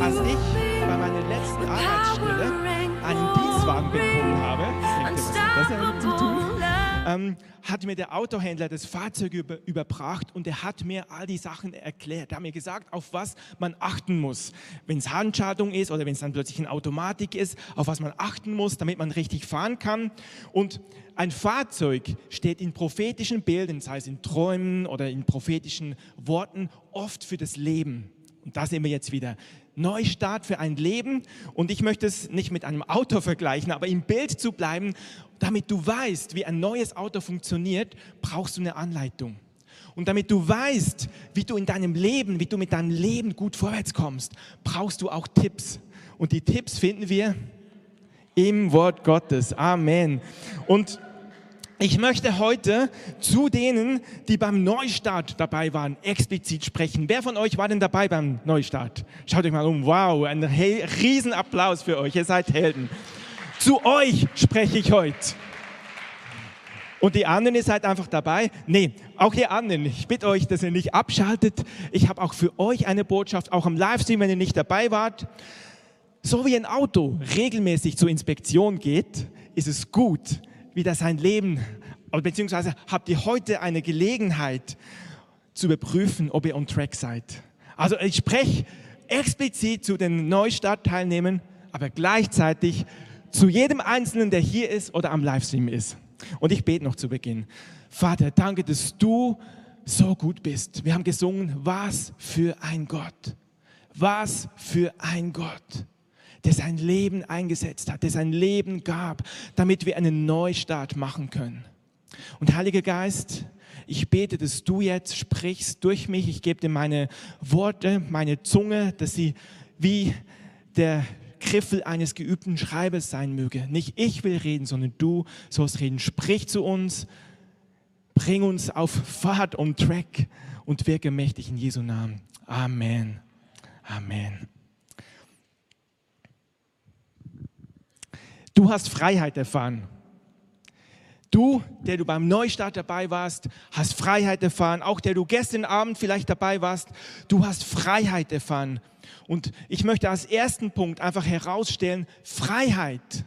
als ich bei meiner letzten Arbeitsstelle einen Dienstwagen bekommen habe, das damit zu tun? Ähm, hat mir der Autohändler das Fahrzeug über, überbracht und er hat mir all die Sachen erklärt. Er hat mir gesagt, auf was man achten muss, wenn es Handschaltung ist oder wenn es dann plötzlich in Automatik ist, auf was man achten muss, damit man richtig fahren kann. Und ein Fahrzeug steht in prophetischen Bildern, sei es in Träumen oder in prophetischen Worten, oft für das Leben. Und da sehen wir jetzt wieder. Neustart für ein Leben. Und ich möchte es nicht mit einem Auto vergleichen, aber im Bild zu bleiben, damit du weißt, wie ein neues Auto funktioniert, brauchst du eine Anleitung. Und damit du weißt, wie du in deinem Leben, wie du mit deinem Leben gut vorwärts kommst, brauchst du auch Tipps. Und die Tipps finden wir im Wort Gottes. Amen. Und ich möchte heute zu denen, die beim Neustart dabei waren, explizit sprechen. Wer von euch war denn dabei beim Neustart? Schaut euch mal um. Wow, ein Riesenapplaus für euch. Ihr seid Helden. Zu euch spreche ich heute. Und die anderen, ihr seid einfach dabei. Nee, auch ihr anderen, ich bitte euch, dass ihr nicht abschaltet. Ich habe auch für euch eine Botschaft, auch am Livestream, wenn ihr nicht dabei wart. So wie ein Auto regelmäßig zur Inspektion geht, ist es gut, wieder sein Leben, beziehungsweise habt ihr heute eine Gelegenheit zu überprüfen, ob ihr on track seid. Also ich spreche explizit zu den Neustart-Teilnehmern, aber gleichzeitig zu jedem Einzelnen, der hier ist oder am Livestream ist. Und ich bete noch zu Beginn. Vater, danke, dass du so gut bist. Wir haben gesungen, was für ein Gott. Was für ein Gott der sein Leben eingesetzt hat, der sein Leben gab, damit wir einen Neustart machen können. Und Heiliger Geist, ich bete, dass du jetzt sprichst durch mich. Ich gebe dir meine Worte, meine Zunge, dass sie wie der Griffel eines geübten Schreibers sein möge. Nicht ich will reden, sondern du sollst reden. Sprich zu uns, bring uns auf Fahrt und Track und wirke mächtig in Jesu Namen. Amen. Amen. Du hast Freiheit erfahren. Du, der du beim Neustart dabei warst, hast Freiheit erfahren. Auch der du gestern Abend vielleicht dabei warst, du hast Freiheit erfahren. Und ich möchte als ersten Punkt einfach herausstellen, Freiheit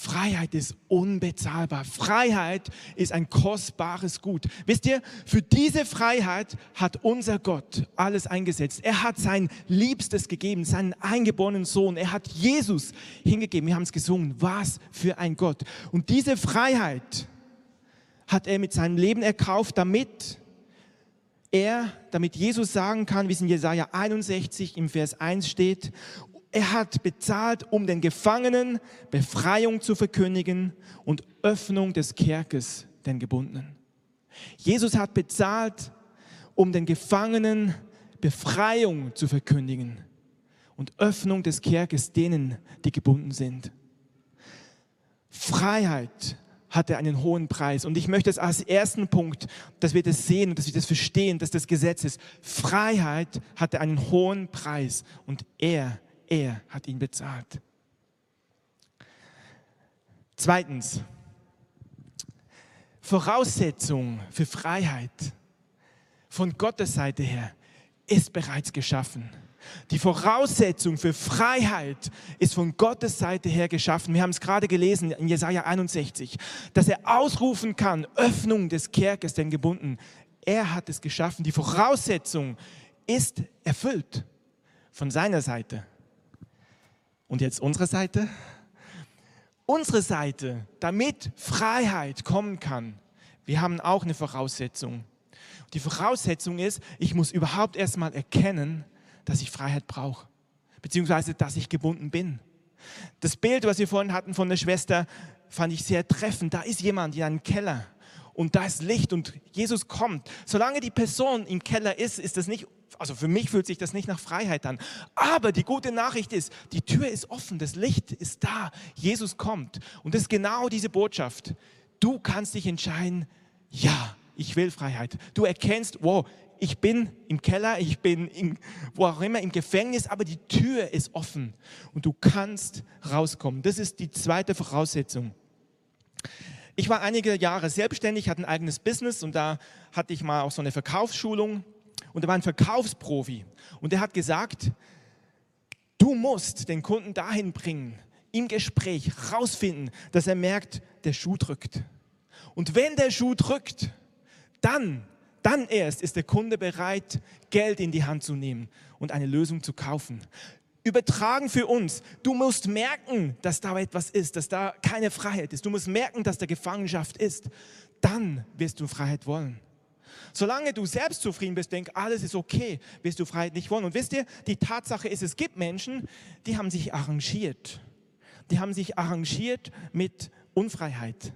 Freiheit ist unbezahlbar. Freiheit ist ein kostbares Gut. Wisst ihr, für diese Freiheit hat unser Gott alles eingesetzt. Er hat sein Liebstes gegeben, seinen eingeborenen Sohn. Er hat Jesus hingegeben. Wir haben es gesungen. Was für ein Gott. Und diese Freiheit hat er mit seinem Leben erkauft, damit er, damit Jesus sagen kann, wie es in Jesaja 61 im Vers 1 steht, er hat bezahlt, um den Gefangenen Befreiung zu verkündigen und Öffnung des Kerkes den Gebundenen. Jesus hat bezahlt, um den Gefangenen Befreiung zu verkündigen und Öffnung des Kerkes denen, die gebunden sind. Freiheit hatte einen hohen Preis. Und ich möchte es als ersten Punkt, dass wir das sehen und dass wir das verstehen, dass das Gesetz ist. Freiheit hatte einen hohen Preis und er er hat ihn bezahlt. Zweitens, Voraussetzung für Freiheit von Gottes Seite her ist bereits geschaffen. Die Voraussetzung für Freiheit ist von Gottes Seite her geschaffen. Wir haben es gerade gelesen in Jesaja 61, dass er ausrufen kann, Öffnung des Kerkes, den gebunden. Er hat es geschaffen. Die Voraussetzung ist erfüllt von seiner Seite. Und jetzt unsere Seite. Unsere Seite, damit Freiheit kommen kann. Wir haben auch eine Voraussetzung. Die Voraussetzung ist, ich muss überhaupt erstmal erkennen, dass ich Freiheit brauche, beziehungsweise dass ich gebunden bin. Das Bild, was wir vorhin hatten von der Schwester, fand ich sehr treffend. Da ist jemand in einem Keller und da ist Licht und Jesus kommt. Solange die Person im Keller ist, ist das nicht also für mich fühlt sich das nicht nach Freiheit an. Aber die gute Nachricht ist, die Tür ist offen, das Licht ist da, Jesus kommt. Und das ist genau diese Botschaft. Du kannst dich entscheiden, ja, ich will Freiheit. Du erkennst, wow, ich bin im Keller, ich bin in, wo auch immer im Gefängnis, aber die Tür ist offen und du kannst rauskommen. Das ist die zweite Voraussetzung. Ich war einige Jahre selbstständig, hatte ein eigenes Business und da hatte ich mal auch so eine Verkaufsschulung und er war ein Verkaufsprofi. Und er hat gesagt, Du musst den Kunden dahin bringen, im Gespräch rausfinden, dass er merkt, der Schuh drückt. Und wenn der Schuh drückt, dann, dann erst ist der Kunde bereit, Geld in die Hand zu nehmen und eine Lösung zu kaufen. Übertragen für uns. Du musst merken, dass da etwas ist, dass da keine Freiheit ist. Du musst merken, dass da Gefangenschaft ist. Dann wirst du Freiheit wollen. Solange du selbst zufrieden bist, denk, alles ist okay, wirst du Freiheit nicht wollen. Und wisst ihr, die Tatsache ist, es gibt Menschen, die haben sich arrangiert. Die haben sich arrangiert mit Unfreiheit.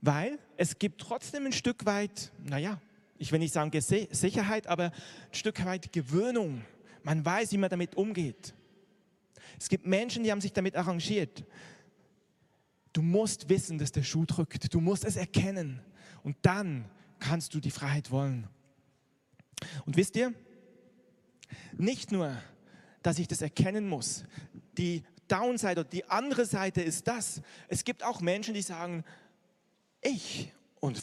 Weil es gibt trotzdem ein Stück weit, naja, ich will nicht sagen Sicherheit, aber ein Stück weit Gewöhnung. Man weiß, wie man damit umgeht. Es gibt Menschen, die haben sich damit arrangiert. Du musst wissen, dass der Schuh drückt. Du musst es erkennen. Und dann kannst du die Freiheit wollen. Und wisst ihr, nicht nur, dass ich das erkennen muss, die Downside oder die andere Seite ist das. Es gibt auch Menschen, die sagen, ich und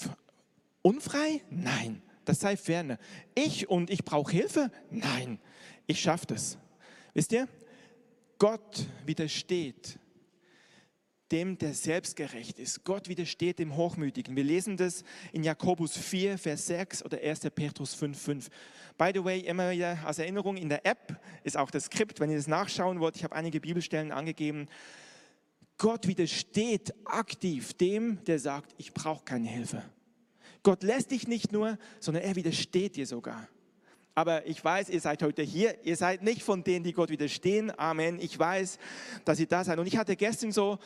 unfrei? Nein, das sei ferne. Ich und ich brauche Hilfe? Nein, ich schaffe das. Wisst ihr, Gott widersteht dem, der selbstgerecht ist. Gott widersteht dem Hochmütigen. Wir lesen das in Jakobus 4, Vers 6 oder 1. Petrus 5, 5. By the way, immer wieder als Erinnerung, in der App ist auch das Skript, wenn ihr das nachschauen wollt. Ich habe einige Bibelstellen angegeben. Gott widersteht aktiv dem, der sagt, ich brauche keine Hilfe. Gott lässt dich nicht nur, sondern er widersteht dir sogar. Aber ich weiß, ihr seid heute hier. Ihr seid nicht von denen, die Gott widerstehen. Amen. Ich weiß, dass ihr da seid. Und ich hatte gestern so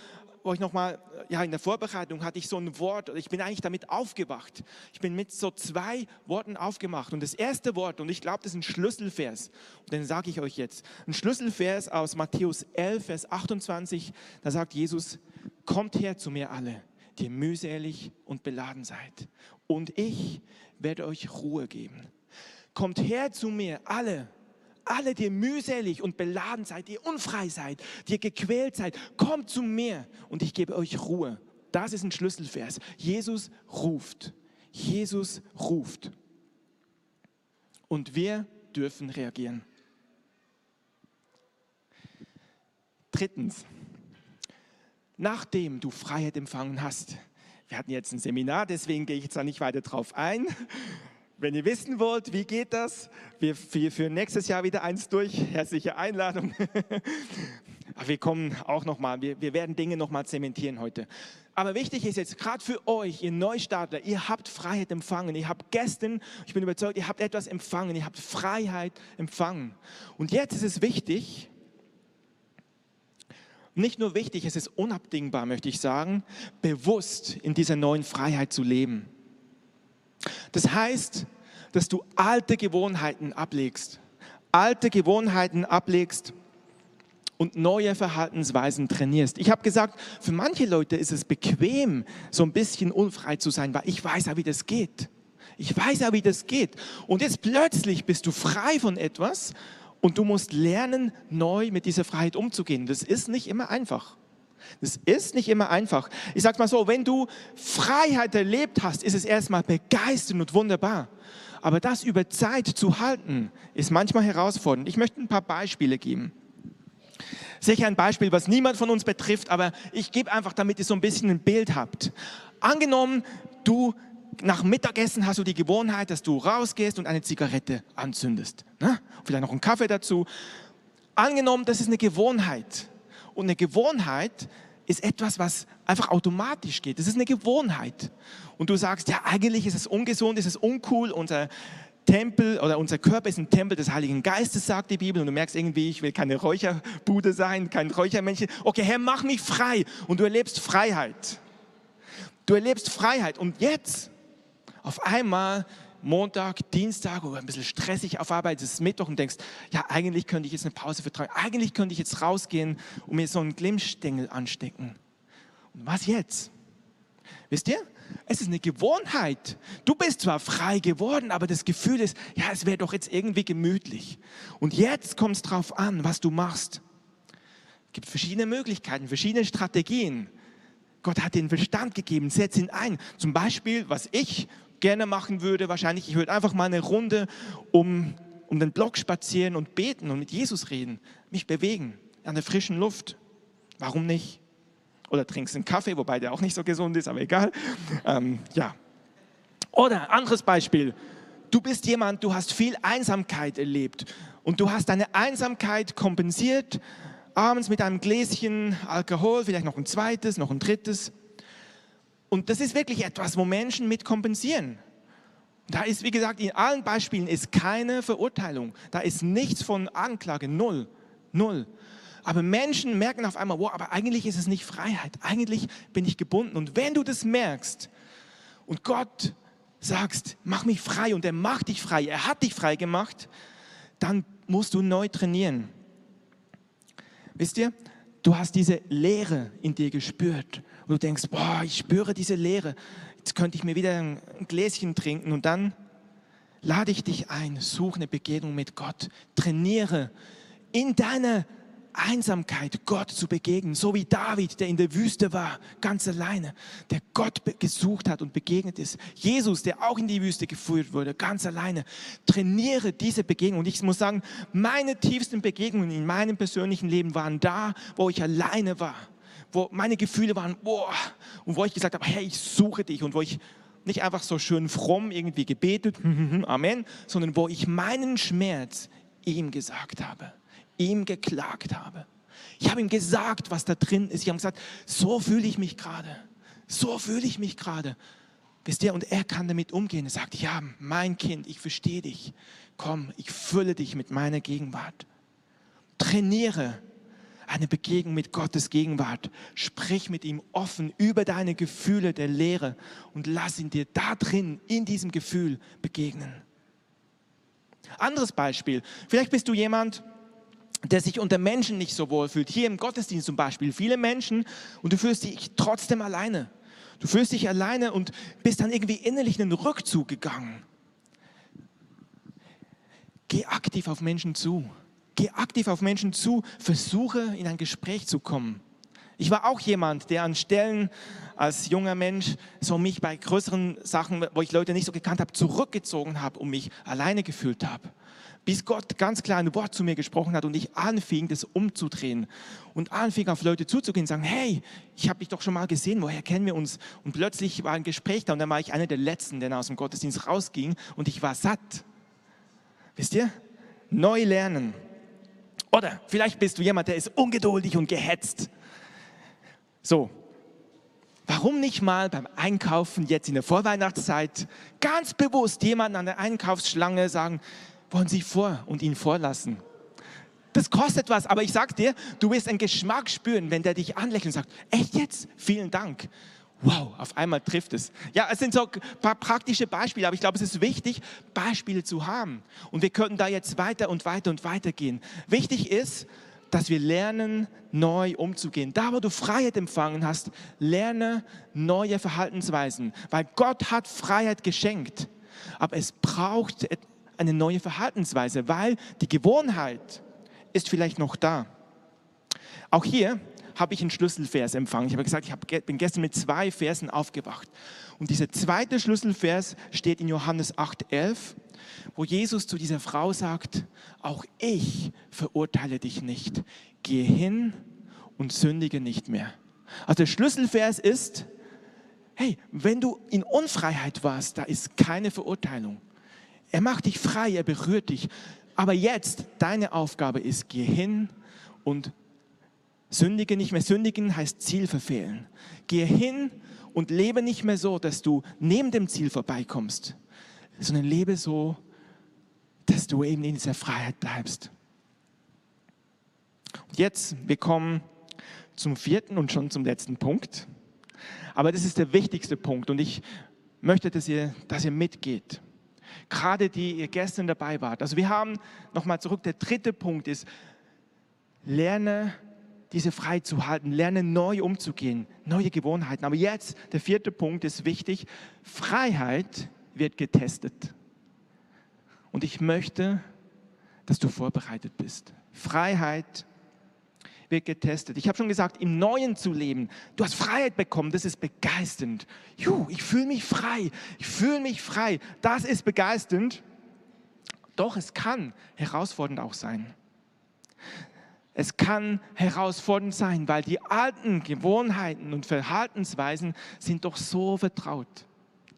wo ich nochmal, ja, in der Vorbereitung hatte ich so ein Wort, ich bin eigentlich damit aufgewacht. Ich bin mit so zwei Worten aufgemacht. Und das erste Wort, und ich glaube, das ist ein Schlüsselvers, und den sage ich euch jetzt. Ein Schlüsselvers aus Matthäus 11, Vers 28, da sagt Jesus, kommt her zu mir alle, die mühselig und beladen seid. Und ich werde euch Ruhe geben. Kommt her zu mir alle, alle, die mühselig und beladen seid, die unfrei seid, die gequält seid, kommt zu mir und ich gebe euch Ruhe. Das ist ein Schlüsselvers. Jesus ruft. Jesus ruft. Und wir dürfen reagieren. Drittens, nachdem du Freiheit empfangen hast, wir hatten jetzt ein Seminar, deswegen gehe ich jetzt da nicht weiter drauf ein, wenn ihr wissen wollt, wie geht das, wir, wir führen nächstes Jahr wieder eins durch. Herzliche Einladung. Aber wir kommen auch nochmal, wir, wir werden Dinge nochmal zementieren heute. Aber wichtig ist jetzt, gerade für euch, ihr Neustartler, ihr habt Freiheit empfangen. Ihr habt gestern, ich bin überzeugt, ihr habt etwas empfangen. Ihr habt Freiheit empfangen. Und jetzt ist es wichtig, nicht nur wichtig, es ist unabdingbar, möchte ich sagen, bewusst in dieser neuen Freiheit zu leben. Das heißt, dass du alte Gewohnheiten ablegst, alte Gewohnheiten ablegst und neue Verhaltensweisen trainierst. Ich habe gesagt, für manche Leute ist es bequem, so ein bisschen unfrei zu sein, weil ich weiß ja, wie das geht. Ich weiß ja, wie das geht. Und jetzt plötzlich bist du frei von etwas und du musst lernen, neu mit dieser Freiheit umzugehen. Das ist nicht immer einfach. Das ist nicht immer einfach. Ich sage mal so, wenn du Freiheit erlebt hast, ist es erstmal begeisternd und wunderbar. Aber das über Zeit zu halten, ist manchmal herausfordernd. Ich möchte ein paar Beispiele geben. Sicher ein Beispiel, was niemand von uns betrifft, aber ich gebe einfach, damit ihr so ein bisschen ein Bild habt. Angenommen, du nach Mittagessen hast du die Gewohnheit, dass du rausgehst und eine Zigarette anzündest. Ne? Vielleicht noch einen Kaffee dazu. Angenommen, das ist eine Gewohnheit. Und eine Gewohnheit ist etwas, was einfach automatisch geht. Das ist eine Gewohnheit. Und du sagst, ja, eigentlich ist es ungesund, ist es uncool, unser Tempel oder unser Körper ist ein Tempel des Heiligen Geistes, sagt die Bibel. Und du merkst irgendwie, ich will keine Räucherbude sein, kein Räuchermännchen. Okay, Herr, mach mich frei. Und du erlebst Freiheit. Du erlebst Freiheit. Und jetzt, auf einmal, Montag, Dienstag oder ein bisschen stressig auf Arbeit, es ist Mittwoch und denkst, ja, eigentlich könnte ich jetzt eine Pause vertragen, eigentlich könnte ich jetzt rausgehen und mir so einen Glimmstängel anstecken. Und was jetzt? Wisst ihr? Es ist eine Gewohnheit. Du bist zwar frei geworden, aber das Gefühl ist, ja, es wäre doch jetzt irgendwie gemütlich. Und jetzt kommt es drauf an, was du machst. Es gibt verschiedene Möglichkeiten, verschiedene Strategien. Gott hat den Verstand gegeben, setz ihn ein. Zum Beispiel, was ich gerne machen würde, wahrscheinlich, ich würde einfach mal eine Runde um um den Block spazieren und beten und mit Jesus reden, mich bewegen an der frischen Luft. Warum nicht? Oder trinkst einen Kaffee, wobei der auch nicht so gesund ist, aber egal. Ähm, ja. Oder anderes Beispiel. Du bist jemand, du hast viel Einsamkeit erlebt und du hast deine Einsamkeit kompensiert, abends mit einem Gläschen Alkohol, vielleicht noch ein zweites, noch ein drittes. Und das ist wirklich etwas, wo Menschen mit kompensieren. Da ist, wie gesagt, in allen Beispielen ist keine Verurteilung. Da ist nichts von Anklage, null, null. Aber Menschen merken auf einmal, wow, aber eigentlich ist es nicht Freiheit. Eigentlich bin ich gebunden. Und wenn du das merkst und Gott sagst, mach mich frei und er macht dich frei, er hat dich frei gemacht, dann musst du neu trainieren. Wisst ihr, du hast diese Leere in dir gespürt und du denkst, boah, ich spüre diese Leere. Jetzt könnte ich mir wieder ein Gläschen trinken und dann lade ich dich ein, suche eine Begegnung mit Gott, trainiere in deiner Einsamkeit Gott zu begegnen, so wie David, der in der Wüste war, ganz alleine, der Gott gesucht hat und begegnet ist. Jesus, der auch in die Wüste geführt wurde, ganz alleine. Trainiere diese Begegnung. Und ich muss sagen, meine tiefsten Begegnungen in meinem persönlichen Leben waren da, wo ich alleine war, wo meine Gefühle waren, boah, und wo ich gesagt habe, Herr, ich suche dich und wo ich nicht einfach so schön fromm irgendwie gebetet, Amen, sondern wo ich meinen Schmerz ihm gesagt habe ihm geklagt habe. Ich habe ihm gesagt, was da drin ist. Ich habe gesagt, so fühle ich mich gerade. So fühle ich mich gerade. Wisst ihr, und er kann damit umgehen. Er sagt, ja, mein Kind, ich verstehe dich. Komm, ich fülle dich mit meiner Gegenwart. Trainiere eine Begegnung mit Gottes Gegenwart. Sprich mit ihm offen über deine Gefühle der Lehre und lass ihn dir da drin, in diesem Gefühl begegnen. Anderes Beispiel. Vielleicht bist du jemand, der sich unter Menschen nicht so wohl fühlt. Hier im Gottesdienst zum Beispiel, viele Menschen und du fühlst dich trotzdem alleine. Du fühlst dich alleine und bist dann irgendwie innerlich in den Rückzug gegangen. Geh aktiv auf Menschen zu. Geh aktiv auf Menschen zu. Versuche in ein Gespräch zu kommen. Ich war auch jemand, der an Stellen als junger Mensch so mich bei größeren Sachen, wo ich Leute nicht so gekannt habe, zurückgezogen habe und mich alleine gefühlt habe bis Gott ganz klar ein Wort zu mir gesprochen hat und ich anfing, das umzudrehen und anfing, auf Leute zuzugehen und sagen, hey, ich habe dich doch schon mal gesehen, woher kennen wir uns? Und plötzlich war ein Gespräch da und dann war ich einer der Letzten, der aus dem Gottesdienst rausging und ich war satt. Wisst ihr? Neu lernen. Oder vielleicht bist du jemand, der ist ungeduldig und gehetzt. So, Warum nicht mal beim Einkaufen jetzt in der Vorweihnachtszeit ganz bewusst jemanden an der Einkaufsschlange sagen, wollen Sie vor und ihn vorlassen. Das kostet was, aber ich sag dir, du wirst einen Geschmack spüren, wenn der dich anlächelt und sagt, echt jetzt? Vielen Dank. Wow, auf einmal trifft es. Ja, es sind so ein paar praktische Beispiele, aber ich glaube, es ist wichtig, Beispiele zu haben. Und wir könnten da jetzt weiter und weiter und weiter gehen. Wichtig ist, dass wir lernen, neu umzugehen. Da, wo du Freiheit empfangen hast, lerne neue Verhaltensweisen, weil Gott hat Freiheit geschenkt. Aber es braucht eine neue Verhaltensweise, weil die Gewohnheit ist vielleicht noch da. Auch hier habe ich einen Schlüsselvers empfangen. Ich habe gesagt, ich bin gestern mit zwei Versen aufgewacht. Und dieser zweite Schlüsselvers steht in Johannes 8,11, wo Jesus zu dieser Frau sagt, auch ich verurteile dich nicht. Gehe hin und sündige nicht mehr. Also der Schlüsselvers ist, hey, wenn du in Unfreiheit warst, da ist keine Verurteilung. Er macht dich frei, er berührt dich. Aber jetzt, deine Aufgabe ist, geh hin und sündige nicht mehr. Sündigen heißt Ziel verfehlen. Geh hin und lebe nicht mehr so, dass du neben dem Ziel vorbeikommst, sondern lebe so, dass du eben in dieser Freiheit bleibst. Und jetzt, wir kommen zum vierten und schon zum letzten Punkt. Aber das ist der wichtigste Punkt und ich möchte, dass ihr, dass ihr mitgeht gerade die ihr gestern dabei wart. Also wir haben, nochmal zurück, der dritte Punkt ist, lerne diese frei zu halten, lerne neu umzugehen, neue Gewohnheiten. Aber jetzt, der vierte Punkt ist wichtig, Freiheit wird getestet. Und ich möchte, dass du vorbereitet bist. Freiheit wird getestet. Ich habe schon gesagt, im Neuen zu leben. Du hast Freiheit bekommen, das ist begeisternd. Juh, ich fühle mich frei, ich fühle mich frei. Das ist begeisternd. Doch es kann herausfordernd auch sein. Es kann herausfordernd sein, weil die alten Gewohnheiten und Verhaltensweisen sind doch so vertraut.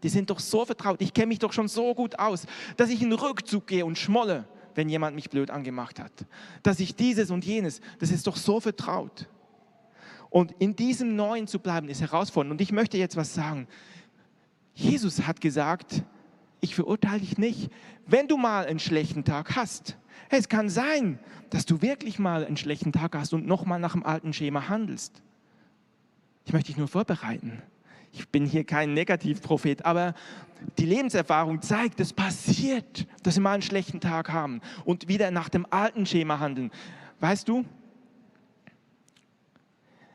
Die sind doch so vertraut. Ich kenne mich doch schon so gut aus, dass ich in Rückzug gehe und schmolle, wenn jemand mich blöd angemacht hat. Dass ich dieses und jenes, das ist doch so vertraut. Und in diesem Neuen zu bleiben, ist herausfordernd. Und ich möchte jetzt was sagen. Jesus hat gesagt, ich verurteile dich nicht, wenn du mal einen schlechten Tag hast. Es kann sein, dass du wirklich mal einen schlechten Tag hast und nochmal nach dem alten Schema handelst. Ich möchte dich nur vorbereiten. Ich bin hier kein Negativprophet, aber die Lebenserfahrung zeigt, es passiert, dass wir mal einen schlechten Tag haben und wieder nach dem alten Schema handeln. Weißt du,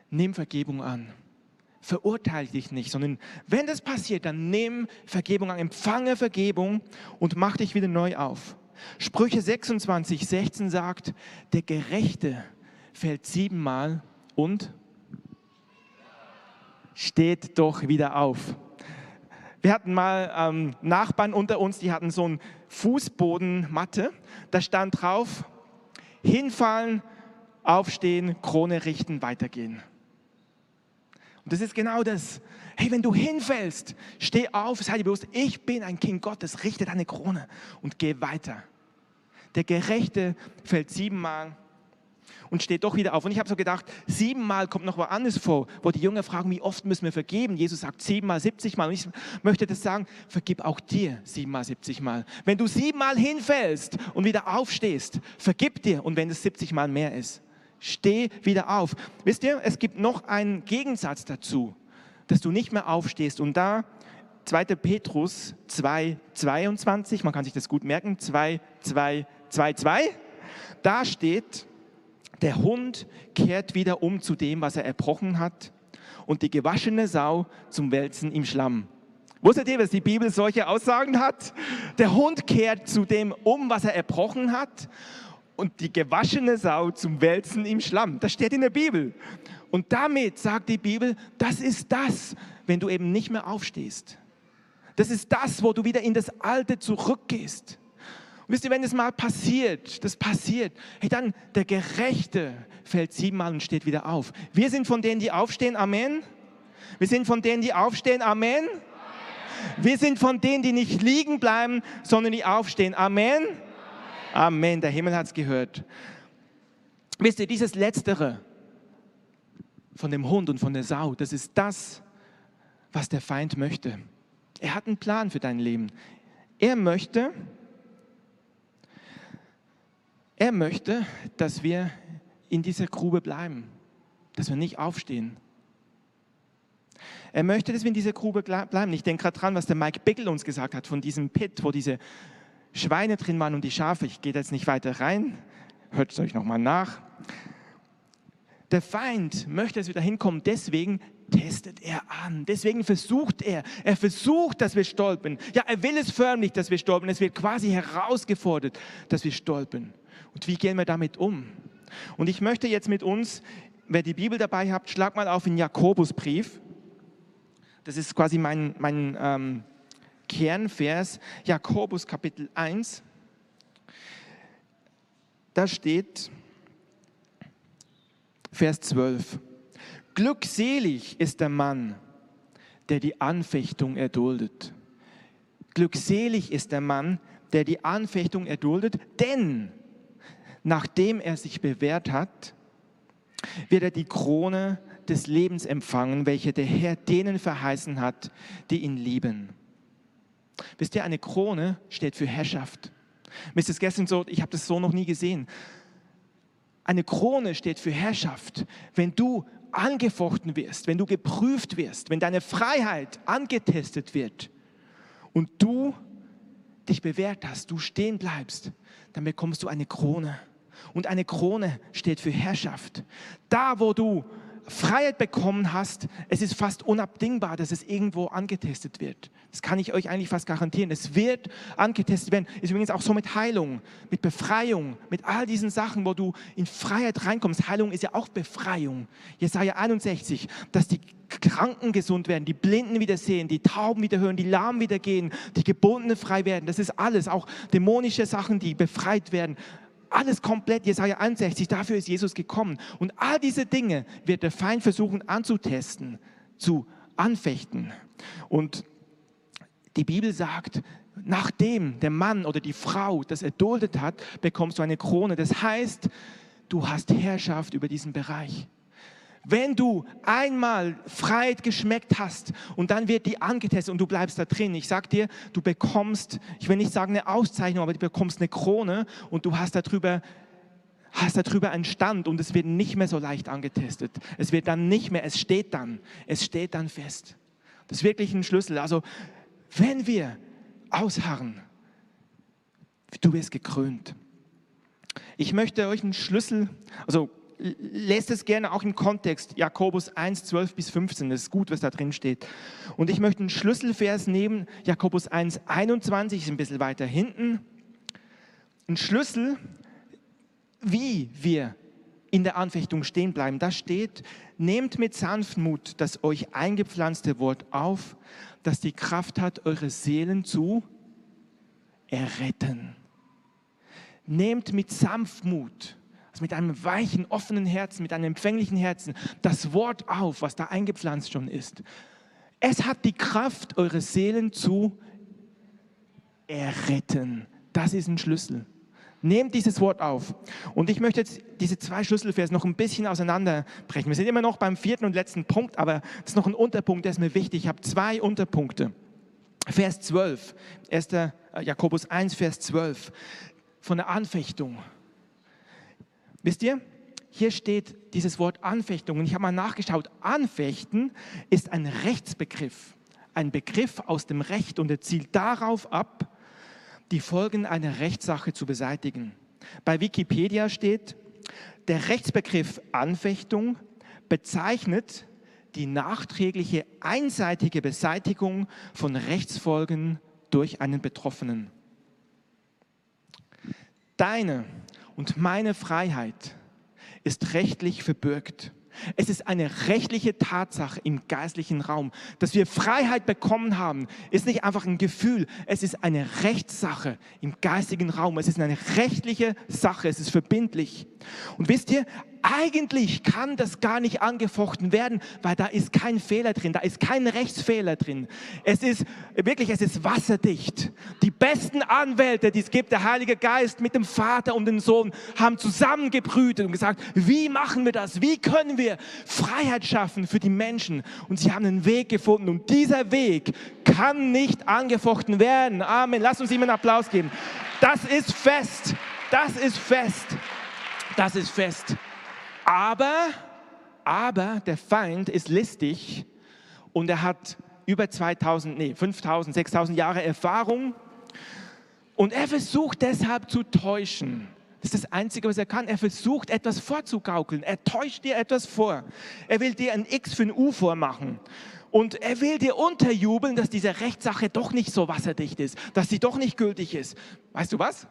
nimm Vergebung an. Verurteile dich nicht, sondern wenn das passiert, dann nimm Vergebung an, empfange Vergebung und mach dich wieder neu auf. Sprüche 26, 16 sagt, der Gerechte fällt siebenmal und steht doch wieder auf. Wir hatten mal ähm, Nachbarn unter uns, die hatten so eine Fußbodenmatte. Da stand drauf, hinfallen, aufstehen, Krone richten, weitergehen. Und das ist genau das. Hey, wenn du hinfällst, steh auf, sei dir bewusst, ich bin ein Kind Gottes, richte deine Krone und geh weiter. Der Gerechte fällt siebenmal und steht doch wieder auf. Und ich habe so gedacht, siebenmal kommt noch was anderes vor, wo die Jünger fragen, wie oft müssen wir vergeben? Jesus sagt siebenmal, siebzigmal. Und ich möchte das sagen, vergib auch dir siebenmal, siebzigmal. Wenn du siebenmal hinfällst und wieder aufstehst, vergib dir. Und wenn es siebzigmal mehr ist, steh wieder auf. Wisst ihr, es gibt noch einen Gegensatz dazu dass du nicht mehr aufstehst. Und da 2. Petrus 2, 22, man kann sich das gut merken, 2, 2, 2, 2, da steht, der Hund kehrt wieder um zu dem, was er erbrochen hat und die gewaschene Sau zum Wälzen im Schlamm. Wusstet ihr, dass die Bibel solche Aussagen hat? Der Hund kehrt zu dem um, was er erbrochen hat und die gewaschene Sau zum Wälzen im Schlamm. Das steht in der Bibel. Und damit sagt die Bibel, das ist das, wenn du eben nicht mehr aufstehst. Das ist das, wo du wieder in das Alte zurückgehst. Und wisst ihr, wenn es mal passiert, das passiert, hey, dann der Gerechte fällt siebenmal und steht wieder auf. Wir sind von denen, die aufstehen, Amen. Wir sind von denen, die aufstehen, Amen. Wir sind von denen, die nicht liegen bleiben, sondern die aufstehen, Amen. Amen. Der Himmel hat es gehört. Wisst ihr, dieses Letztere, von dem Hund und von der Sau. Das ist das, was der Feind möchte. Er hat einen Plan für dein Leben. Er möchte, er möchte, dass wir in dieser Grube bleiben, dass wir nicht aufstehen. Er möchte, dass wir in dieser Grube bleiben. Ich denke gerade dran, was der Mike Bickel uns gesagt hat von diesem Pit, wo diese Schweine drin waren und die Schafe. Ich gehe jetzt nicht weiter rein. Hört es euch nochmal nach. Der Feind möchte, dass wir da hinkommen, deswegen testet er an. Deswegen versucht er. Er versucht, dass wir stolpern. Ja, er will es förmlich, dass wir stolpern. Es wird quasi herausgefordert, dass wir stolpern. Und wie gehen wir damit um? Und ich möchte jetzt mit uns, wer die Bibel dabei hat, schlag mal auf den Jakobusbrief. Das ist quasi mein, mein ähm, Kernvers. Jakobus Kapitel 1. Da steht, Vers 12. Glückselig ist der Mann, der die Anfechtung erduldet. Glückselig ist der Mann, der die Anfechtung erduldet, denn nachdem er sich bewährt hat, wird er die Krone des Lebens empfangen, welche der Herr denen verheißen hat, die ihn lieben. Wisst ihr, eine Krone steht für Herrschaft. Mir ist so, ich habe das so noch nie gesehen. Eine Krone steht für Herrschaft. Wenn du angefochten wirst, wenn du geprüft wirst, wenn deine Freiheit angetestet wird und du dich bewährt hast, du stehen bleibst, dann bekommst du eine Krone. Und eine Krone steht für Herrschaft. Da, wo du Freiheit bekommen hast, es ist fast unabdingbar, dass es irgendwo angetestet wird. Das kann ich euch eigentlich fast garantieren. Es wird angetestet werden. Ist übrigens auch so mit Heilung, mit Befreiung, mit all diesen Sachen, wo du in Freiheit reinkommst. Heilung ist ja auch Befreiung. Jesaja 61, dass die Kranken gesund werden, die Blinden wieder sehen, die Tauben wieder hören, die Lahmen wieder gehen, die Gebundene frei werden. Das ist alles, auch dämonische Sachen, die befreit werden. Alles komplett, Jesaja 61, dafür ist Jesus gekommen. Und all diese Dinge wird der Feind versuchen anzutesten, zu anfechten. Und die Bibel sagt, nachdem der Mann oder die Frau das erduldet hat, bekommst du eine Krone. Das heißt, du hast Herrschaft über diesen Bereich. Wenn du einmal Freiheit geschmeckt hast und dann wird die angetestet und du bleibst da drin, ich sag dir, du bekommst, ich will nicht sagen eine Auszeichnung, aber du bekommst eine Krone und du hast darüber hast darüber einen Stand und es wird nicht mehr so leicht angetestet. Es wird dann nicht mehr, es steht dann, es steht dann fest. Das ist wirklich ein Schlüssel. Also, wenn wir ausharren, du wirst gekrönt. Ich möchte euch einen Schlüssel, also lest es gerne auch im Kontext, Jakobus 1, 12 bis 15, das ist gut, was da drin steht. Und ich möchte einen Schlüsselvers nehmen, Jakobus 1, 21, ist ein bisschen weiter hinten. Ein Schlüssel, wie wir in der Anfechtung stehen bleiben. Da steht, nehmt mit Sanftmut das euch eingepflanzte Wort auf, das die Kraft hat, eure Seelen zu erretten. Nehmt mit Sanftmut mit einem weichen, offenen Herzen, mit einem empfänglichen Herzen das Wort auf, was da eingepflanzt schon ist. Es hat die Kraft, eure Seelen zu erretten. Das ist ein Schlüssel. Nehmt dieses Wort auf. Und ich möchte jetzt diese zwei Schlüsselvers noch ein bisschen auseinanderbrechen. Wir sind immer noch beim vierten und letzten Punkt, aber das ist noch ein Unterpunkt, der ist mir wichtig. Ich habe zwei Unterpunkte. Vers 12, 1. Jakobus 1, Vers 12, von der Anfechtung. Wisst ihr, hier steht dieses Wort Anfechtung und ich habe mal nachgeschaut. Anfechten ist ein Rechtsbegriff, ein Begriff aus dem Recht und er zielt darauf ab, die Folgen einer Rechtssache zu beseitigen. Bei Wikipedia steht, der Rechtsbegriff Anfechtung bezeichnet die nachträgliche einseitige Beseitigung von Rechtsfolgen durch einen Betroffenen. Deine und meine Freiheit ist rechtlich verbürgt. Es ist eine rechtliche Tatsache im geistlichen Raum. Dass wir Freiheit bekommen haben, ist nicht einfach ein Gefühl, es ist eine Rechtssache im geistigen Raum. Es ist eine rechtliche Sache, es ist verbindlich. Und wisst ihr, eigentlich kann das gar nicht angefochten werden, weil da ist kein Fehler drin, da ist kein Rechtsfehler drin. Es ist wirklich, es ist wasserdicht. Die besten Anwälte, die es gibt, der Heilige Geist mit dem Vater und dem Sohn, haben zusammengebrütet und gesagt, wie machen wir das? Wie können wir Freiheit schaffen für die Menschen? Und sie haben einen Weg gefunden und dieser Weg kann nicht angefochten werden. Amen. Lass uns ihm einen Applaus geben. Das ist fest. Das ist fest. Das ist fest. Aber, aber der Feind ist listig und er hat über 2000, nee, 5000, 6000 Jahre Erfahrung und er versucht deshalb zu täuschen. Das ist das Einzige, was er kann. Er versucht etwas vorzugaukeln. Er täuscht dir etwas vor. Er will dir ein X für ein U vormachen. Und er will dir unterjubeln, dass diese Rechtssache doch nicht so wasserdicht ist, dass sie doch nicht gültig ist. Weißt du was?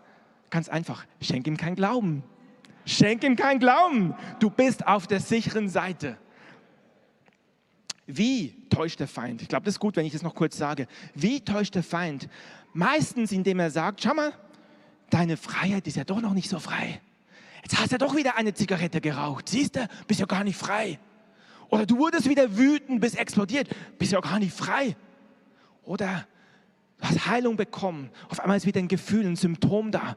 Ganz einfach, schenk ihm kein Glauben. Schenk ihm keinen Glauben. Du bist auf der sicheren Seite. Wie täuscht der Feind? Ich glaube, das ist gut, wenn ich das noch kurz sage. Wie täuscht der Feind? Meistens, indem er sagt, schau mal, deine Freiheit ist ja doch noch nicht so frei. Jetzt hast du ja doch wieder eine Zigarette geraucht. Siehst du, bist ja gar nicht frei. Oder du wurdest wieder wütend, bist explodiert, bist ja gar nicht frei. Oder du hast Heilung bekommen. Auf einmal ist wieder ein Gefühl, ein Symptom da.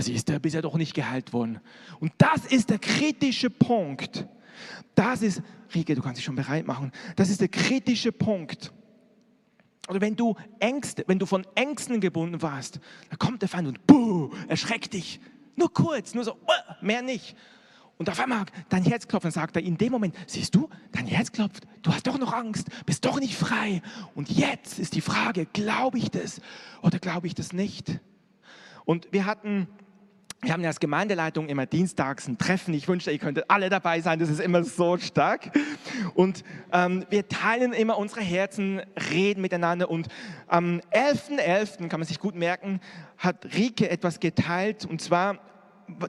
Siehst du, bist ja doch nicht geheilt worden. Und das ist der kritische Punkt. Das ist, Rieke, du kannst dich schon bereit machen. Das ist der kritische Punkt. Oder wenn du Ängste, wenn du von Ängsten gebunden warst, dann kommt der Feind und buh, erschreckt dich. Nur kurz, nur so, mehr nicht. Und auf einmal dein Herz klopft und sagt er in dem Moment, siehst du, dein Herz klopft, du hast doch noch Angst, bist doch nicht frei. Und jetzt ist die Frage, glaube ich das oder glaube ich das nicht? Und wir hatten wir haben ja als Gemeindeleitung immer dienstags ein Treffen. Ich wünschte, ihr könntet alle dabei sein. Das ist immer so stark. Und ähm, wir teilen immer unsere Herzen, reden miteinander. Und am 11.11., .11., kann man sich gut merken, hat Rike etwas geteilt. Und zwar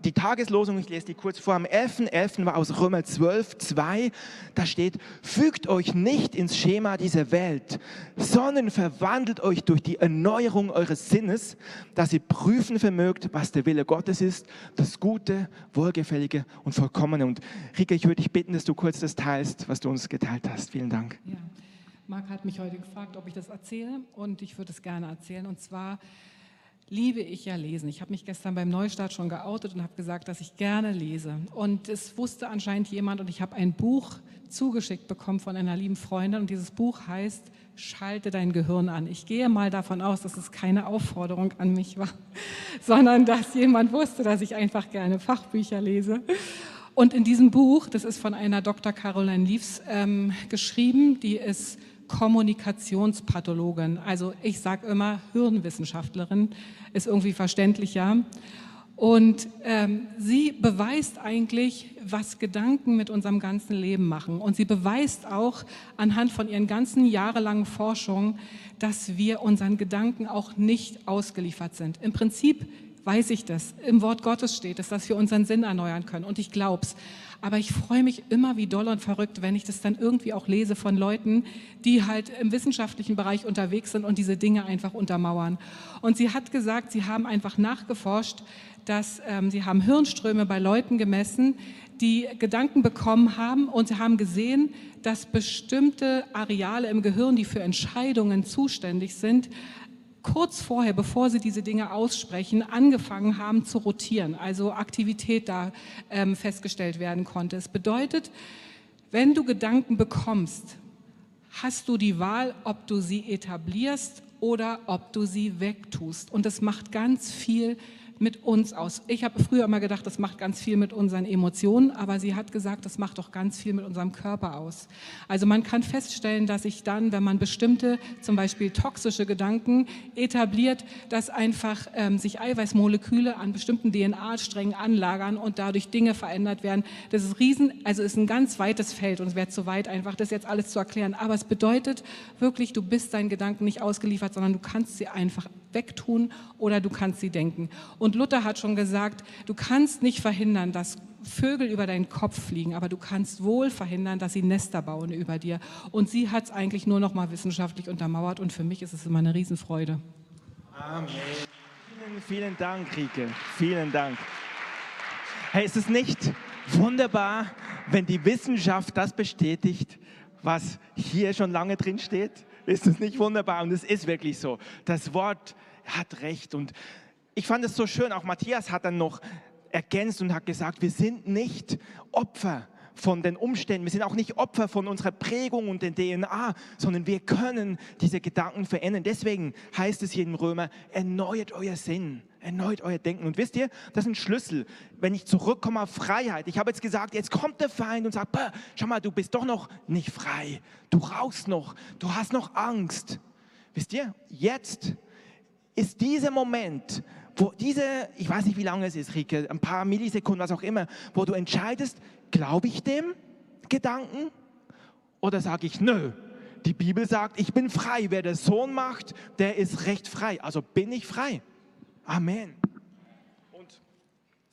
die Tageslosung, ich lese die kurz vor, am 11.11. .11. war aus Römer 12, 2, da steht, fügt euch nicht ins Schema dieser Welt, sondern verwandelt euch durch die Erneuerung eures Sinnes, dass ihr prüfen vermögt, was der Wille Gottes ist, das Gute, Wohlgefällige und Vollkommene. Und Rika, ich würde dich bitten, dass du kurz das teilst, was du uns geteilt hast. Vielen Dank. Ja. Marc hat mich heute gefragt, ob ich das erzähle und ich würde es gerne erzählen. Und zwar liebe ich ja lesen. Ich habe mich gestern beim Neustart schon geoutet und habe gesagt, dass ich gerne lese. Und es wusste anscheinend jemand und ich habe ein Buch zugeschickt bekommen von einer lieben Freundin und dieses Buch heißt Schalte dein Gehirn an. Ich gehe mal davon aus, dass es keine Aufforderung an mich war, sondern dass jemand wusste, dass ich einfach gerne Fachbücher lese. Und in diesem Buch, das ist von einer Dr. Caroline Leaves ähm, geschrieben, die ist Kommunikationspathologin. Also ich sage immer Hirnwissenschaftlerin, ist irgendwie verständlicher. Und ähm, sie beweist eigentlich, was Gedanken mit unserem ganzen Leben machen. Und sie beweist auch anhand von ihren ganzen jahrelangen Forschungen, dass wir unseren Gedanken auch nicht ausgeliefert sind. Im Prinzip weiß ich das. Im Wort Gottes steht es, dass wir unseren Sinn erneuern können. Und ich glaube es. Aber ich freue mich immer wie doll und verrückt, wenn ich das dann irgendwie auch lese von Leuten, die halt im wissenschaftlichen Bereich unterwegs sind und diese Dinge einfach untermauern. Und sie hat gesagt, sie haben einfach nachgeforscht, dass ähm, sie haben Hirnströme bei Leuten gemessen, die Gedanken bekommen haben und sie haben gesehen, dass bestimmte Areale im Gehirn, die für Entscheidungen zuständig sind, kurz vorher, bevor sie diese Dinge aussprechen, angefangen haben zu rotieren, also Aktivität da ähm, festgestellt werden konnte. Es bedeutet, wenn du Gedanken bekommst, hast du die Wahl, ob du sie etablierst oder ob du sie wegtust. Und das macht ganz viel mit uns aus. Ich habe früher immer gedacht, das macht ganz viel mit unseren Emotionen, aber sie hat gesagt, das macht doch ganz viel mit unserem Körper aus. Also man kann feststellen, dass sich dann, wenn man bestimmte, zum Beispiel toxische Gedanken etabliert, dass einfach ähm, sich Eiweißmoleküle an bestimmten DNA-Strängen anlagern und dadurch Dinge verändert werden. Das ist riesen, also ist ein ganz weites Feld und es wäre zu weit einfach, das jetzt alles zu erklären. Aber es bedeutet wirklich, du bist deinen Gedanken nicht ausgeliefert, sondern du kannst sie einfach wegtun oder du kannst sie denken. Und Luther hat schon gesagt, du kannst nicht verhindern, dass Vögel über deinen Kopf fliegen, aber du kannst wohl verhindern, dass sie Nester bauen über dir. Und sie hat es eigentlich nur noch mal wissenschaftlich untermauert und für mich ist es immer eine Riesenfreude. Amen. Vielen, vielen Dank, Rike. Vielen Dank. Hey, ist es nicht wunderbar, wenn die Wissenschaft das bestätigt, was hier schon lange drin steht? Ist es nicht wunderbar? Und es ist wirklich so. Das Wort hat recht. Und ich fand es so schön, auch Matthias hat dann noch ergänzt und hat gesagt, wir sind nicht Opfer von den Umständen, wir sind auch nicht Opfer von unserer Prägung und der DNA, sondern wir können diese Gedanken verändern. Deswegen heißt es hier im Römer, erneuert euer Sinn, erneuert euer Denken. Und wisst ihr, das ist ein Schlüssel, wenn ich zurückkomme auf Freiheit. Ich habe jetzt gesagt, jetzt kommt der Feind und sagt, schau mal, du bist doch noch nicht frei, du rauchst noch, du hast noch Angst. Wisst ihr, jetzt ist dieser Moment, wo diese, ich weiß nicht, wie lange es ist, Rike, ein paar Millisekunden, was auch immer, wo du entscheidest, glaube ich dem Gedanken oder sage ich, nö, die Bibel sagt, ich bin frei. Wer der Sohn macht, der ist recht frei. Also bin ich frei. Amen. Und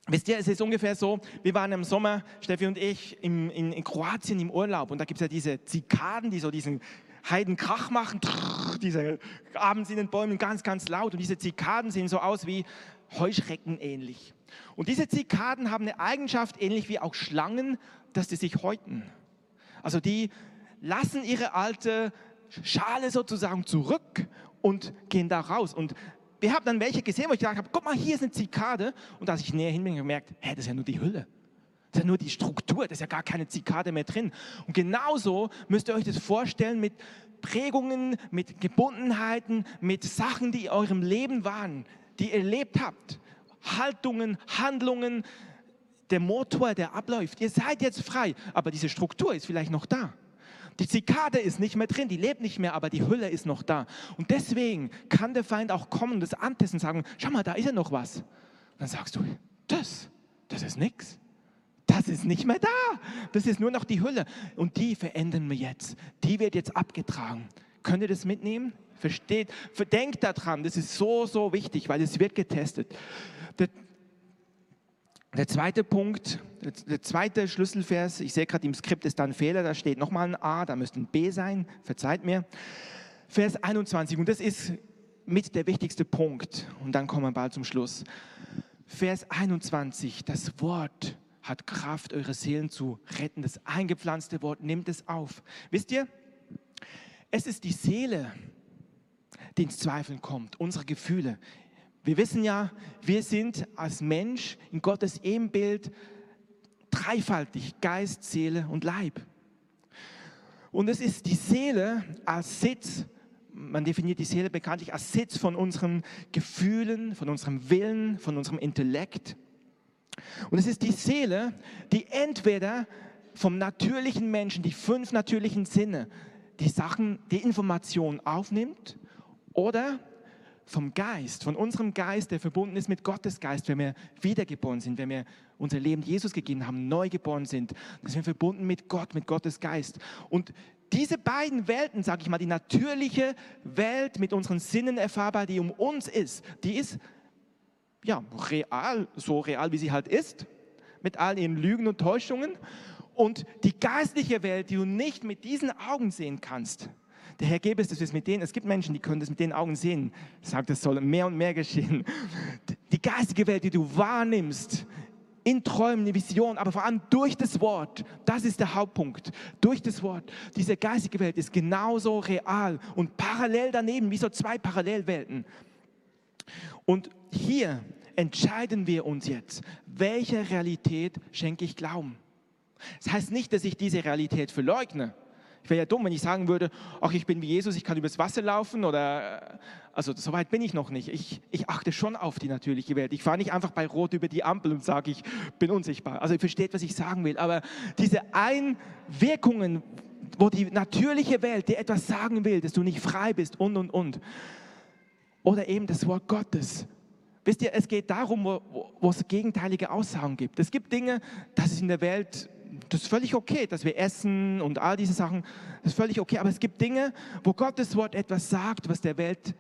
wisst ihr, es ist ungefähr so, wir waren im Sommer, Steffi und ich, in, in, in Kroatien im Urlaub und da gibt es ja diese Zikaden, die so diesen Heidenkrach machen, diese abends in den Bäumen ganz, ganz laut. Und diese Zikaden sehen so aus wie Heuschrecken ähnlich. Und diese Zikaden haben eine Eigenschaft, ähnlich wie auch Schlangen, dass sie sich häuten. Also die lassen ihre alte Schale sozusagen zurück und gehen da raus. Und wir haben dann welche gesehen, wo ich gedacht habe, guck mal, hier ist eine Zikade. Und als ich näher hin bin, habe ich gemerkt, hä, das ist ja nur die Hülle. Ja nur die Struktur, da ist ja gar keine Zikade mehr drin. Und genauso müsst ihr euch das vorstellen mit Prägungen, mit Gebundenheiten, mit Sachen, die in eurem Leben waren, die ihr erlebt habt. Haltungen, Handlungen, der Motor, der abläuft. Ihr seid jetzt frei, aber diese Struktur ist vielleicht noch da. Die Zikade ist nicht mehr drin, die lebt nicht mehr, aber die Hülle ist noch da. Und deswegen kann der Feind auch kommen und das antesten und sagen, schau mal, da ist ja noch was. Dann sagst du, das, das ist nichts. Das ist nicht mehr da. Das ist nur noch die Hülle. Und die verändern wir jetzt. Die wird jetzt abgetragen. Könnt ihr das mitnehmen? Versteht, denkt daran, das ist so, so wichtig, weil es wird getestet. Der, der zweite Punkt, der zweite Schlüsselvers, ich sehe gerade im Skript ist da ein Fehler, da steht nochmal ein A, da müsste ein B sein, verzeiht mir. Vers 21, und das ist mit der wichtigste Punkt, und dann kommen wir bald zum Schluss. Vers 21, das Wort hat Kraft, eure Seelen zu retten. Das eingepflanzte Wort nimmt es auf. Wisst ihr, es ist die Seele, die ins Zweifeln kommt, unsere Gefühle. Wir wissen ja, wir sind als Mensch in Gottes Ebenbild dreifaltig, Geist, Seele und Leib. Und es ist die Seele als Sitz, man definiert die Seele bekanntlich als Sitz von unseren Gefühlen, von unserem Willen, von unserem Intellekt. Und es ist die Seele, die entweder vom natürlichen Menschen, die fünf natürlichen Sinne, die Sachen, die Informationen aufnimmt oder vom Geist, von unserem Geist, der verbunden ist mit Gottes Geist, wenn wir wiedergeboren sind, wenn wir unser Leben Jesus gegeben haben, neu geboren sind, sind wir verbunden mit Gott, mit Gottes Geist. Und diese beiden Welten, sage ich mal, die natürliche Welt mit unseren Sinnen erfahrbar, die um uns ist, die ist ja, real, so real wie sie halt ist, mit all ihren Lügen und Täuschungen. Und die geistliche Welt, die du nicht mit diesen Augen sehen kannst, der Herr gebe es, dass wir es mit denen, es gibt Menschen, die können das mit den Augen sehen, sagt, es soll mehr und mehr geschehen. Die geistige Welt, die du wahrnimmst, in Träumen, in Visionen, aber vor allem durch das Wort. Das ist der Hauptpunkt. Durch das Wort. Diese geistige Welt ist genauso real und parallel daneben, wie so zwei Parallelwelten. Und hier entscheiden wir uns jetzt, welche Realität schenke ich Glauben. Das heißt nicht, dass ich diese Realität verleugne. Ich wäre ja dumm, wenn ich sagen würde, ach, ich bin wie Jesus, ich kann übers Wasser laufen oder, also so weit bin ich noch nicht. Ich, ich achte schon auf die natürliche Welt. Ich fahre nicht einfach bei Rot über die Ampel und sage, ich bin unsichtbar. Also ihr versteht, was ich sagen will. Aber diese Einwirkungen, wo die natürliche Welt dir etwas sagen will, dass du nicht frei bist und, und, und. Oder eben das Wort Gottes. Wisst ihr, es geht darum, wo, wo es gegenteilige Aussagen gibt. Es gibt Dinge, das ist in der Welt, das ist völlig okay, dass wir essen und all diese Sachen, das ist völlig okay. Aber es gibt Dinge, wo Gottes Wort etwas sagt, was der Welt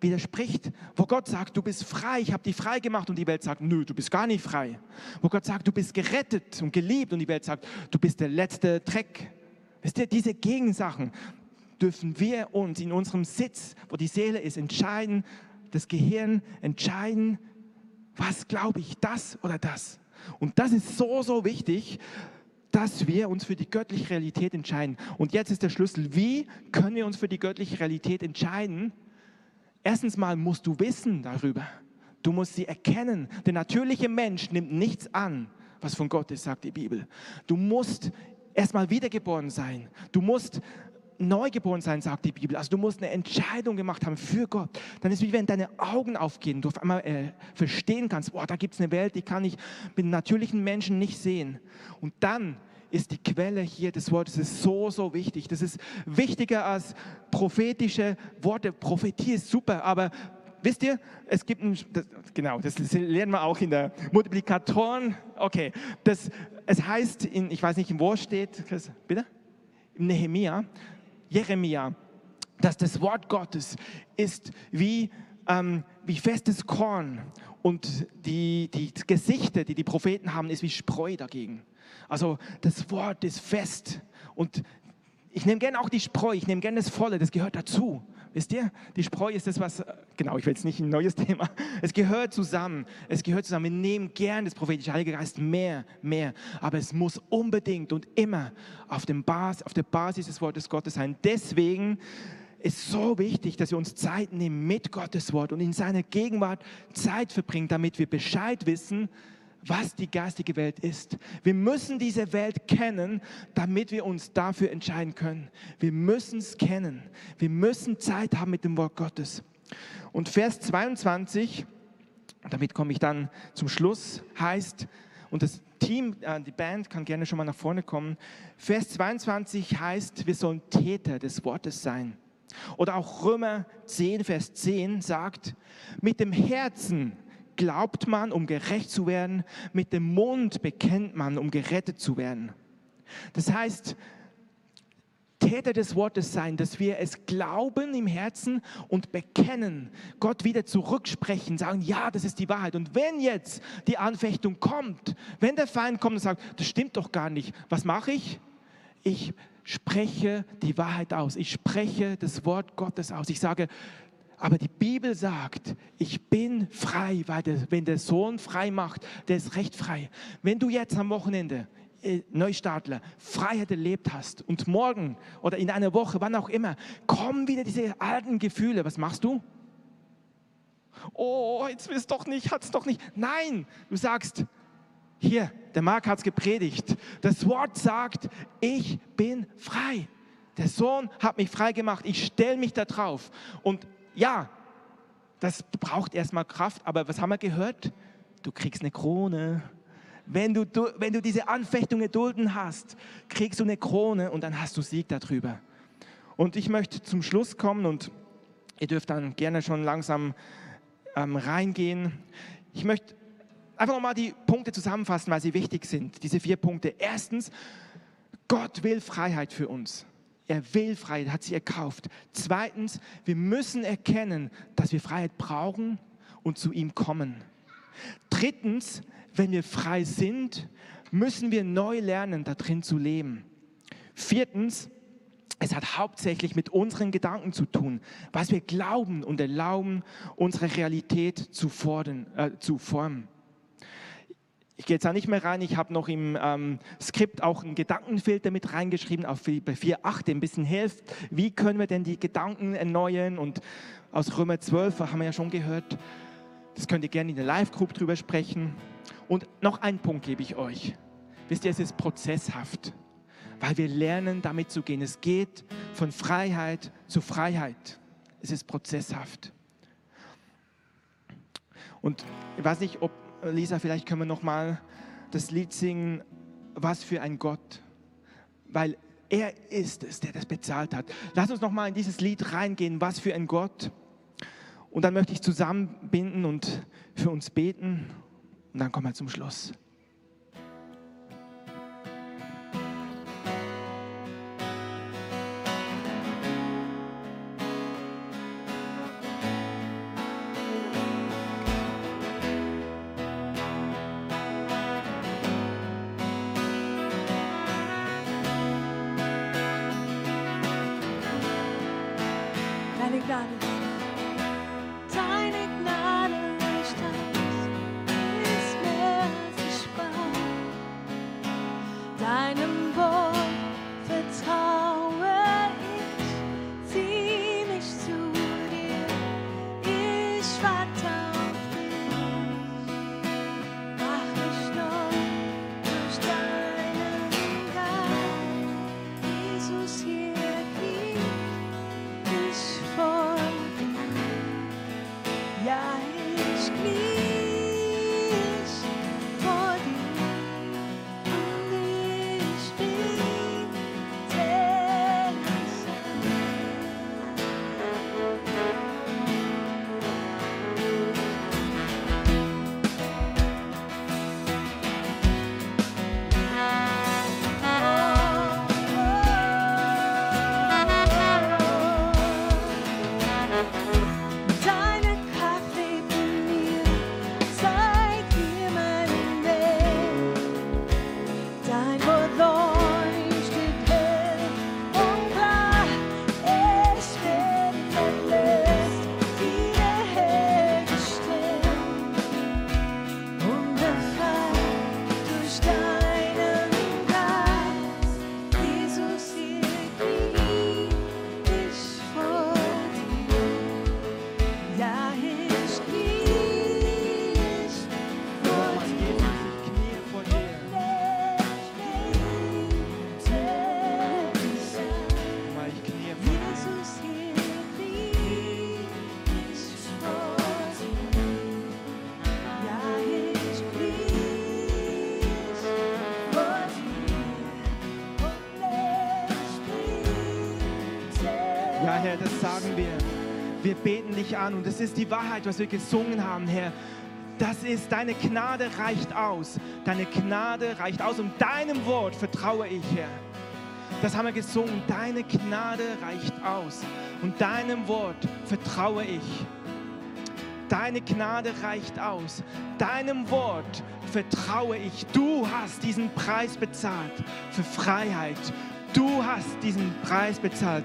widerspricht. Wo Gott sagt, du bist frei, ich habe dich frei gemacht und die Welt sagt, nö, du bist gar nicht frei. Wo Gott sagt, du bist gerettet und geliebt und die Welt sagt, du bist der letzte Dreck. Wisst ihr, diese Gegensachen, dürfen wir uns in unserem Sitz, wo die Seele ist, entscheiden, das Gehirn entscheiden, was glaube ich, das oder das. Und das ist so, so wichtig, dass wir uns für die göttliche Realität entscheiden. Und jetzt ist der Schlüssel, wie können wir uns für die göttliche Realität entscheiden? Erstens mal musst du wissen darüber. Du musst sie erkennen. Der natürliche Mensch nimmt nichts an, was von Gott ist, sagt die Bibel. Du musst erstmal wiedergeboren sein. Du musst neugeboren sein, sagt die Bibel. Also du musst eine Entscheidung gemacht haben für Gott. Dann ist es wie wenn deine Augen aufgehen, du auf einmal äh, verstehen kannst, boah, da gibt es eine Welt, die kann ich mit natürlichen Menschen nicht sehen. Und dann ist die Quelle hier des Wortes ist so, so wichtig. Das ist wichtiger als prophetische Worte. Prophetie ist super, aber wisst ihr, es gibt ein, das, genau, das lernen wir auch in der Multiplikatoren. Okay, das, es heißt, in, ich weiß nicht, wo steht, bitte? Im Nehemia, Jeremia, dass das Wort Gottes ist wie, ähm, wie festes Korn und die, die Gesichter, die die Propheten haben, ist wie Spreu dagegen. Also das Wort ist fest und ich nehme gerne auch die Spreu, ich nehme gerne das Volle, das gehört dazu. Wisst ihr, die Spreu ist das, was, genau, ich will jetzt nicht ein neues Thema, es gehört zusammen, es gehört zusammen. Wir nehmen gern das prophetische Heilige Geist mehr, mehr, aber es muss unbedingt und immer auf, dem Bas, auf der Basis des Wortes Gottes sein. Deswegen ist so wichtig, dass wir uns Zeit nehmen mit Gottes Wort und in seiner Gegenwart Zeit verbringen, damit wir Bescheid wissen, was die geistige Welt ist. Wir müssen diese Welt kennen, damit wir uns dafür entscheiden können. Wir müssen es kennen. Wir müssen Zeit haben mit dem Wort Gottes. Und Vers 22, damit komme ich dann zum Schluss, heißt, und das Team, äh, die Band kann gerne schon mal nach vorne kommen. Vers 22 heißt, wir sollen Täter des Wortes sein. Oder auch Römer 10, Vers 10 sagt, mit dem Herzen glaubt man, um gerecht zu werden, mit dem Mund bekennt man, um gerettet zu werden. Das heißt, Täter des Wortes sein, dass wir es glauben im Herzen und bekennen, Gott wieder zurücksprechen, sagen, ja, das ist die Wahrheit. Und wenn jetzt die Anfechtung kommt, wenn der Feind kommt und sagt, das stimmt doch gar nicht, was mache ich? Ich spreche die Wahrheit aus. Ich spreche das Wort Gottes aus. Ich sage, aber die Bibel sagt, ich bin frei, weil der, wenn der Sohn frei macht, der ist recht frei. Wenn du jetzt am Wochenende äh, Neustartler Freiheit erlebt hast und morgen oder in einer Woche, wann auch immer, kommen wieder diese alten Gefühle. Was machst du? Oh, jetzt will es doch nicht, hat es doch nicht. Nein, du sagst, hier, der Marc hat es gepredigt. Das Wort sagt, ich bin frei. Der Sohn hat mich frei gemacht. Ich stelle mich da drauf. Und ja, das braucht erstmal Kraft. Aber was haben wir gehört? Du kriegst eine Krone. Wenn du, wenn du diese Anfechtung erdulden hast, kriegst du eine Krone und dann hast du Sieg darüber. Und ich möchte zum Schluss kommen und ihr dürft dann gerne schon langsam ähm, reingehen. Ich möchte einfach nochmal die Punkte zusammenfassen, weil sie wichtig sind. Diese vier Punkte. Erstens, Gott will Freiheit für uns. Er will Freiheit, hat sie erkauft. Zweitens, wir müssen erkennen, dass wir Freiheit brauchen und zu ihm kommen. Drittens, wenn wir frei sind, müssen wir neu lernen, darin zu leben. Viertens, es hat hauptsächlich mit unseren Gedanken zu tun, was wir glauben und erlauben, unsere Realität zu, fordern, äh, zu formen. Ich gehe jetzt da nicht mehr rein, ich habe noch im ähm, Skript auch einen Gedankenfilter mit reingeschrieben, auf bei 4.8, der ein bisschen hilft. Wie können wir denn die Gedanken erneuern? Und aus Römer 12 haben wir ja schon gehört, das könnt ihr gerne in der Live-Group drüber sprechen. Und noch einen Punkt gebe ich euch. Wisst ihr, es ist prozesshaft, weil wir lernen, damit zu gehen. Es geht von Freiheit zu Freiheit. Es ist prozesshaft. Und ich weiß nicht, ob Lisa, vielleicht können wir noch mal das Lied singen. Was für ein Gott, weil er ist es, der das bezahlt hat. Lass uns noch mal in dieses Lied reingehen. Was für ein Gott. Und dann möchte ich zusammenbinden und für uns beten. Und dann kommen wir zum Schluss. obrigada. Wir beten dich an und es ist die Wahrheit, was wir gesungen haben, Herr. Das ist, deine Gnade reicht aus. Deine Gnade reicht aus. Und deinem Wort vertraue ich, Herr. Das haben wir gesungen. Deine Gnade reicht aus. Und deinem Wort vertraue ich. Deine Gnade reicht aus. Deinem Wort vertraue ich. Du hast diesen Preis bezahlt für Freiheit. Du hast diesen Preis bezahlt